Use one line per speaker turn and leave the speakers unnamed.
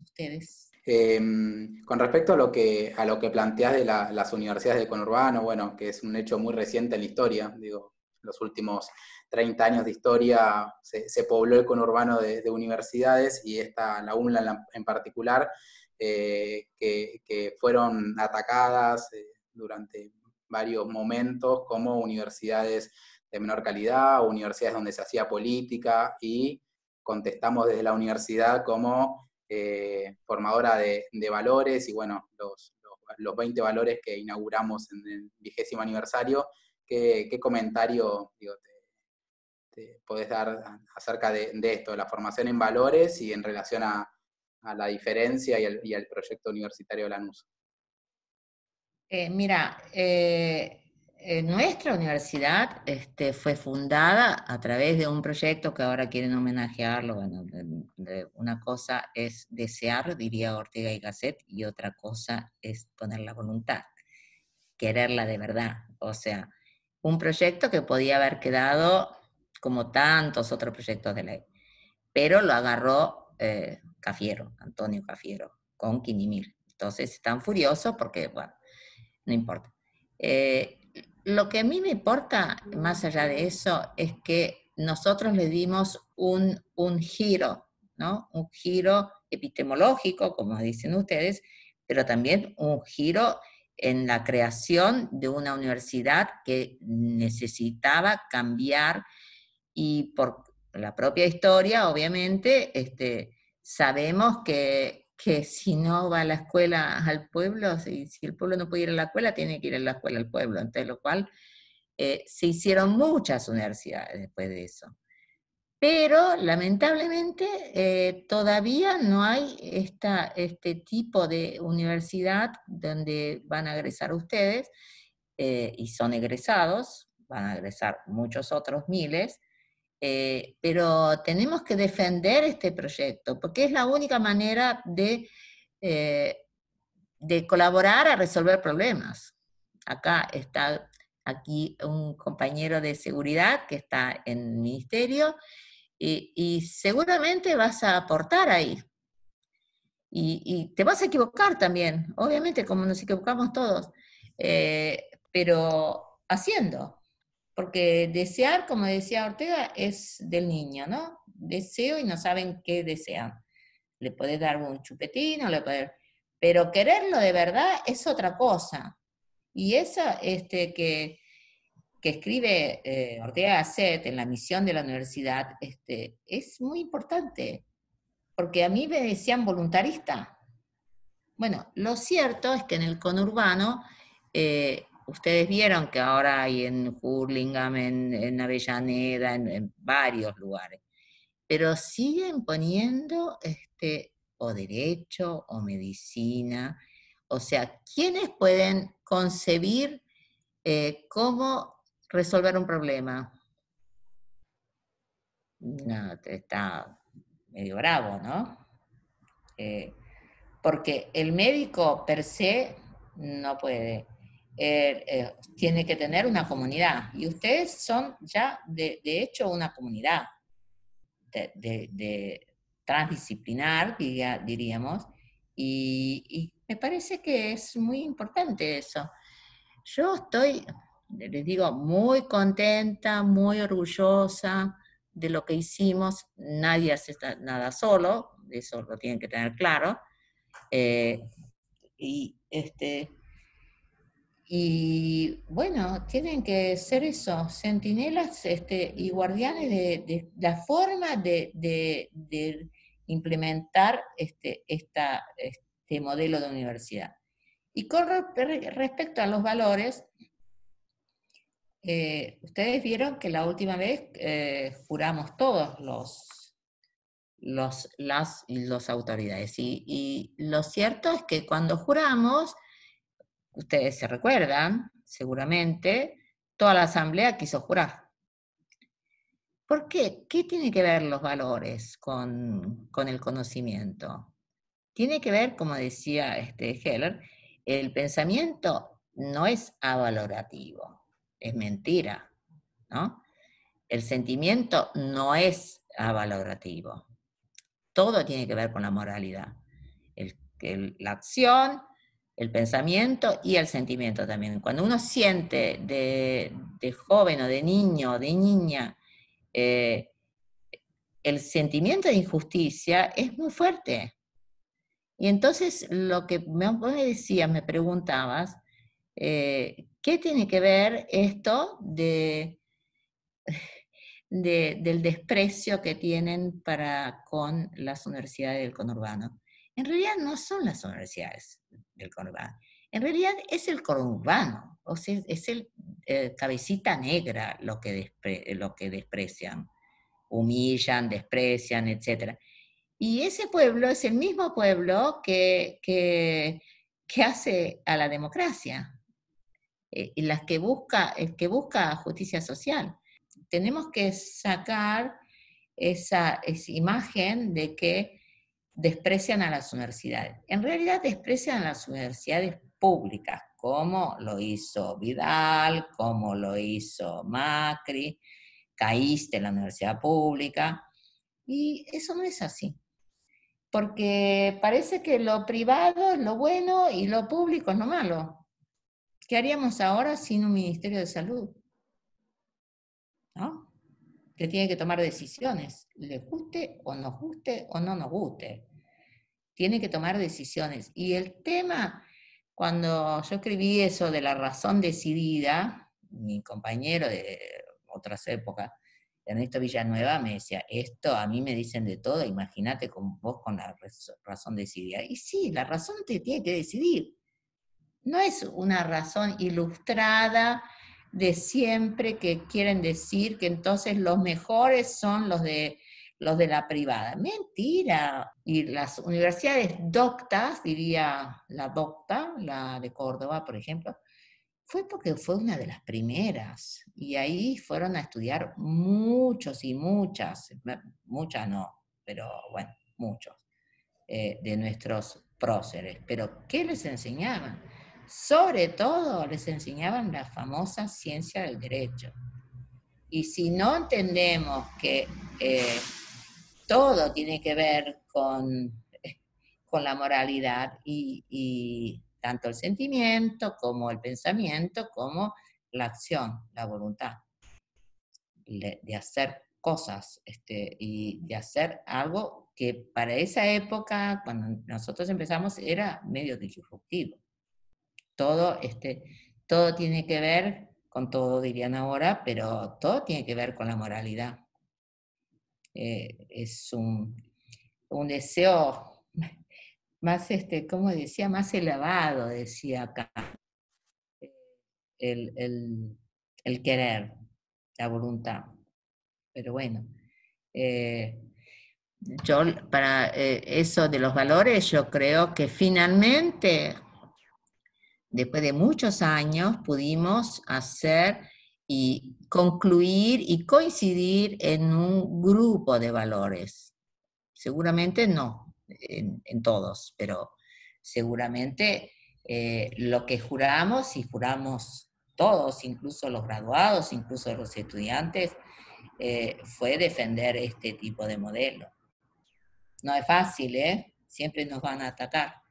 Ustedes.
Em, con respecto a lo que, a lo que planteás de las universidades del conurbano, bueno, que es un hecho muy reciente en la historia, digo, los últimos 30 años de historia se, pobló el conurbano de, universidades y esta, la UNLA en, particular, eh, que, fueron atacadas eh, durante varios momentos como universidades de menor calidad, universidades donde se hacía política y contestamos desde la universidad como eh, formadora de, valores y bueno, los, los, 20 valores que inauguramos en el vigésimo aniversario. ¿Qué, comentario te, podés dar acerca de, esto, de la formación en valores y en relación a, la diferencia y al, proyecto universitario de Lanús?
Eh, mira, eh, eh, nuestra universidad este, fue fundada a través de un proyecto que ahora quieren homenajearlo. Bueno, una cosa es desear, diría Ortega y Gasset, y otra cosa es poner la voluntad, quererla de verdad. O sea, un proyecto que podía haber quedado como tantos otros proyectos de ley, pero lo agarró Cafiero, Antonio Cafiero, con Quinimil. Entonces están furiosos porque, bueno, no importa. Eh, lo que a mí me importa, más allá de eso, es que nosotros le dimos un, giro, ¿no? Un giro epistemológico, como dicen ustedes, pero también un giro en la creación de una universidad que necesitaba cambiar y por la propia historia, obviamente, este, sabemos que que si no va a la escuela al pueblo, si, el pueblo no puede ir a la escuela, tiene que ir a la escuela al pueblo. Entonces, lo cual eh, se hicieron muchas universidades después de eso. Pero lamentablemente eh, todavía no hay esta, este tipo de universidad donde van a egresar ustedes eh, y son egresados, van a egresar muchos otros miles, eh, pero tenemos que defender este proyecto, porque es la única manera de, eh, de colaborar a resolver problemas. Acá está aquí un compañero de seguridad que está en el ministerio y, seguramente vas a aportar ahí. Y, te vas a equivocar también, obviamente como nos equivocamos todos, eh, pero haciendo. Porque desear, como decía Ortega, es del niño, ¿no? Deseo y no saben qué desean. Le podés dar un chupetín o le podés... Pero quererlo de verdad es otra cosa. Y esa este, que, que escribe eh, Ortega Gasset en la misión de la universidad este, es muy importante. Porque a mí me decían voluntarista. Bueno, lo cierto es que en el conurbano eh, ustedes vieron que ahora hay en Hurlingham, en, Avellaneda, en, varios lugares, pero siguen poniendo este, o derecho o medicina, o sea, ¿quiénes pueden concebir eh, cómo resolver un problema? No, está medio bravo, ¿no? Eh, porque el médico per se no puede. Eh, eh, tiene que tener una comunidad. Y ustedes son ya, de, hecho, una comunidad de, transdisciplinar, diríamos, y, me parece que es muy importante eso. Yo estoy, les digo, muy contenta, muy orgullosa de lo que hicimos. Nadie hace nada solo, eso lo tienen que tener claro. Eh, y este, y bueno, tienen que ser eso, centinelas este, y guardianes de, la forma de, implementar este, este modelo de universidad. Y con respecto a los valores, eh, ustedes vieron que la última vez eh, juramos todos los, los, las los autoridades. Y lo cierto es que cuando juramos, ustedes se recuerdan, seguramente, toda la asamblea quiso jurar. ¿Por qué? ¿Qué tiene que ver los valores con, el conocimiento? Tiene que ver, como decía este Heller, el pensamiento no es avalorativo, es mentira, ¿no? El sentimiento no es avalorativo. Todo tiene que ver con la moralidad. la acción, el pensamiento y el sentimiento también. Cuando uno siente de, joven o de niño o de niña eh, el sentimiento de injusticia, es muy fuerte. Y entonces lo que me, me decías, me preguntabas, eh, ¿qué tiene que ver esto de, del desprecio que tienen para con las universidades del conurbano? En realidad no son las universidades del conurbano, en realidad es el conurbano, o sea, es el eh, cabecita negra lo que, lo que desprecian, humillan, desprecian, etc. Y ese pueblo es el mismo pueblo que, que, hace a la democracia, eh, y las que busca, el que busca justicia social. Tenemos que sacar esa imagen de que desprecian a las universidades. En realidad desprecian a las universidades públicas, como lo hizo Vidal, como lo hizo Macri, caíste en la universidad pública, y eso no es así. Porque parece que lo privado es lo bueno y lo público es lo malo. ¿Qué haríamos ahora sin un Ministerio de Salud? ¿No? Que tiene que tomar decisiones, le guste o nos guste o no nos guste. Tiene que tomar decisiones. Y el tema, cuando yo escribí eso de la razón decidida, mi compañero de otras épocas, Ernesto Villanueva, me decía, esto a mí me dicen de todo, imagínate con vos con la razón decidida. Y sí, la razón te tiene que decidir no es una razón ilustrada de siempre que quieren decir que entonces los mejores son los de, los de la privada. Mentira. Y las universidades doctas, diría la docta, la de Córdoba, por ejemplo, fue porque fue una de las primeras. Y ahí fueron a estudiar muchos y muchas, muchas no, pero bueno, muchos, eh, de nuestros próceres. Pero, ¿qué les enseñaban? Sobre todo les enseñaban la famosa ciencia del derecho. Y si no entendemos que eh, todo tiene que ver con, con la moralidad y, tanto el sentimiento como el pensamiento, como la acción, la voluntad, de, hacer cosas este, y de hacer algo que para esa época, cuando nosotros empezamos, era medio disruptivo todo, este, todo tiene que ver con todo, dirían ahora, pero todo tiene que ver con la moralidad. Eh, es un, deseo más, este, como decía, más elevado, decía acá, el, querer, la voluntad. Pero bueno, eh, yo para eh, eso de los valores, yo creo que finalmente después de muchos años pudimos hacer y concluir y coincidir en un grupo de valores. Seguramente no en, todos, pero seguramente eh, lo que juramos y juramos todos, incluso los graduados, incluso los estudiantes, eh, fue defender este tipo de modelo. No es fácil, ¿eh? Siempre nos van a atacar